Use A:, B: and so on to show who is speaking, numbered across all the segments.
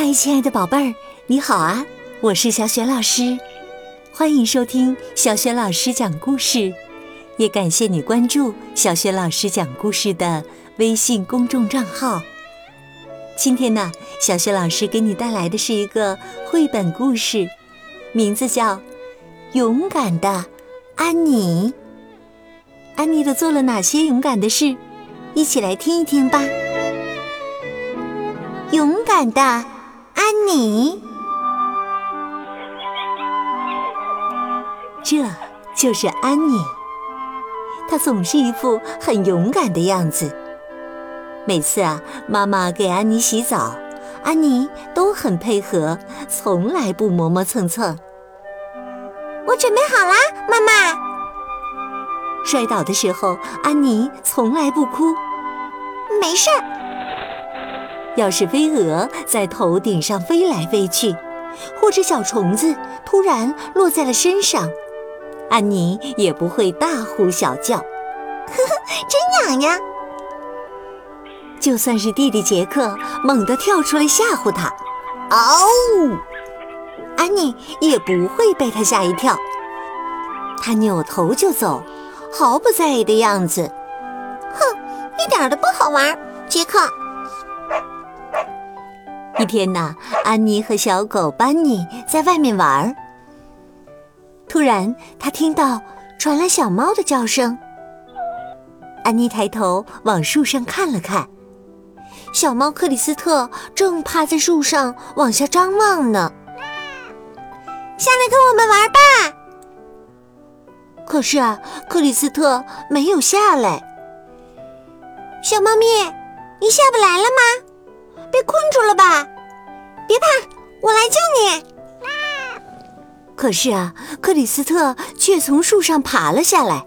A: 嗨，亲爱的宝贝儿，你好啊！我是小雪老师，欢迎收听小雪老师讲故事，也感谢你关注小雪老师讲故事的微信公众账号。今天呢，小雪老师给你带来的是一个绘本故事，名字叫《勇敢的安妮》。安妮都做了哪些勇敢的事？一起来听一听吧。勇敢的安妮，这就是安妮。她总是一副很勇敢的样子。每次啊，妈妈给安妮洗澡，安妮都很配合，从来不磨磨蹭蹭。
B: 我准备好啦，妈妈。
A: 摔倒的时候，安妮从来不哭，
B: 没事儿。
A: 要是飞蛾在头顶上飞来飞去，或者小虫子突然落在了身上，安妮也不会大呼小叫，呵
B: 呵，真痒呀！
A: 就算是弟弟杰克猛地跳出来吓唬他，
B: 嗷！
A: 安妮也不会被他吓一跳，他扭头就走，毫不在意的样子。
B: 哼，一点都不好玩，杰克。
A: 一天呐，安妮和小狗班尼在外面玩儿。突然，她听到传来小猫的叫声。安妮抬头往树上看了看，小猫克里斯特正趴在树上往下张望呢。
B: 下来跟我们玩吧。
A: 可是啊，克里斯特没有下来。
B: 小猫咪，你下不来了吗？被困住了吧？别怕，我来救你。
A: 可是啊，克里斯特却从树上爬了下来。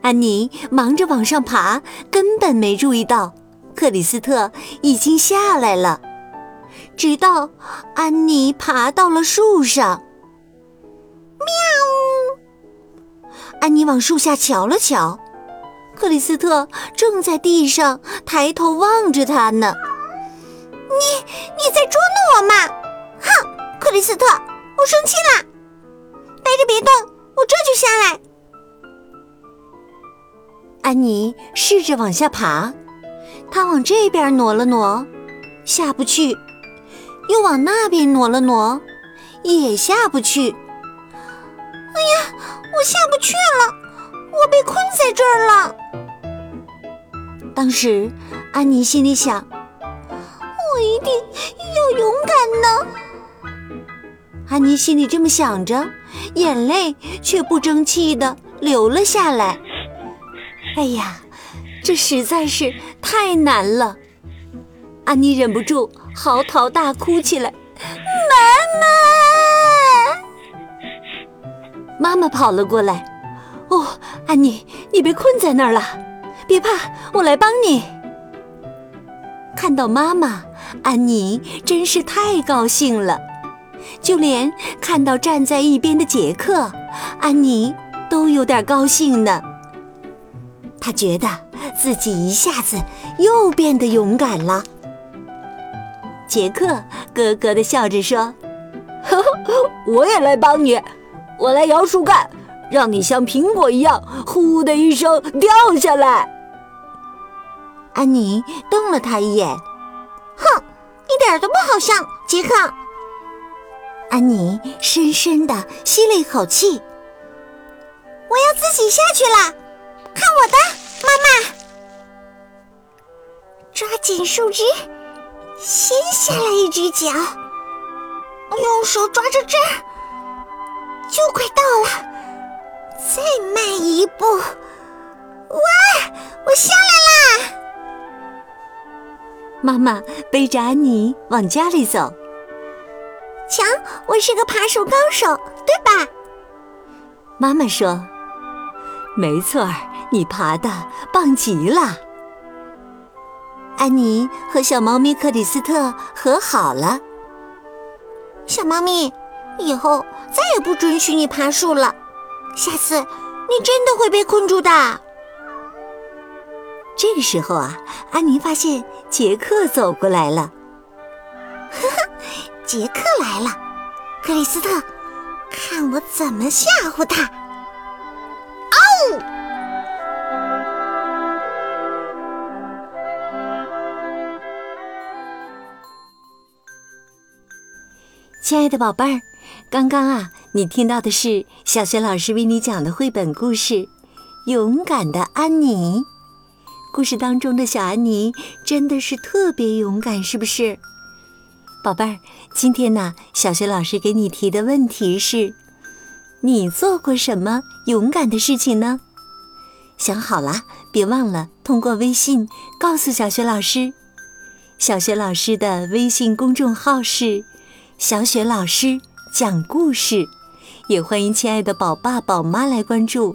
A: 安妮忙着往上爬，根本没注意到克里斯特已经下来了。直到安妮爬到了树上，
B: 喵！
A: 安妮往树下瞧了瞧，克里斯特正在地上抬头望着她呢。
B: 你你在捉弄我吗？哼，克里斯特，我生气了。待着别动，我这就下来。
A: 安妮试着往下爬，她往这边挪了挪，下不去；又往那边挪了挪，也下不去。
B: 哎呀，我下不去了，我被困在这儿了。
A: 当时，安妮心里想。
B: 定要勇敢呢。
A: 安妮心里这么想着，眼泪却不争气的流了下来。哎呀，这实在是太难了！安妮忍不住嚎啕大哭起来：“
B: 妈
A: 妈！”妈妈跑了过来：“哦，安妮，你被困在那儿了，别怕，我来帮你。”看到妈妈。安妮真是太高兴了，就连看到站在一边的杰克，安妮都有点高兴呢。他觉得自己一下子又变得勇敢了。杰克咯咯的笑着说：“
C: 呵呵，我也来帮你，我来摇树干，让你像苹果一样，呼的一声掉下来。”
A: 安妮瞪了他一眼。
B: 一点都不好笑，杰克。
A: 安妮深深的吸了一口气。
B: 我要自己下去了，看我的，妈妈！抓紧树枝，先下来一只脚，用手抓着这儿，就快到了。再迈一步，
A: 妈妈背着安妮往家里走。
B: 瞧，我是个爬树高手，对吧？
A: 妈妈说：“没错儿，你爬的棒极了。”安妮和小猫咪克里斯特和好了。
B: 小猫咪，以后再也不准许你爬树了。下次你真的会被困住的。
A: 这个时候啊，安妮发现杰克走过来了。
B: 哈哈，杰克来了，克里斯特，看我怎么吓唬他！哦！
A: 亲爱的宝贝儿，刚刚啊，你听到的是小学老师为你讲的绘本故事《勇敢的安妮》。故事当中的小安妮真的是特别勇敢，是不是？宝贝儿，今天呢，小学老师给你提的问题是：你做过什么勇敢的事情呢？想好了，别忘了通过微信告诉小学老师。小学老师的微信公众号是。小雪老师讲故事，也欢迎亲爱的宝爸宝妈来关注。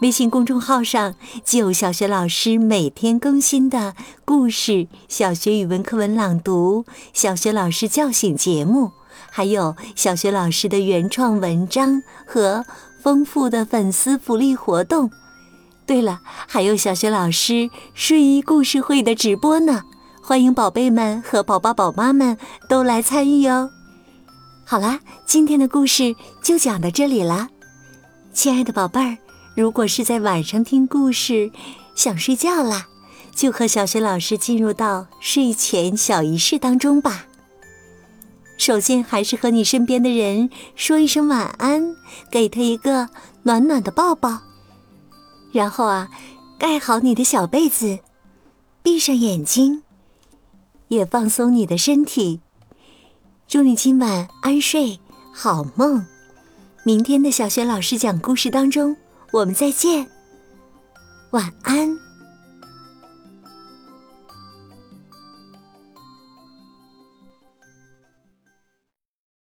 A: 微信公众号上就有小学老师每天更新的故事、小学语文课文朗读、小学老师叫醒节目，还有小学老师的原创文章和丰富的粉丝福利活动。对了，还有小学老师睡衣故事会的直播呢，欢迎宝贝们和宝爸宝妈们都来参与哦。好啦，今天的故事就讲到这里了，亲爱的宝贝儿，如果是在晚上听故事，想睡觉啦，就和小雪老师进入到睡前小仪式当中吧。首先，还是和你身边的人说一声晚安，给他一个暖暖的抱抱，然后啊，盖好你的小被子，闭上眼睛，也放松你的身体。祝你今晚安睡，好梦。明天的小学老师讲故事当中，我们再见。晚安。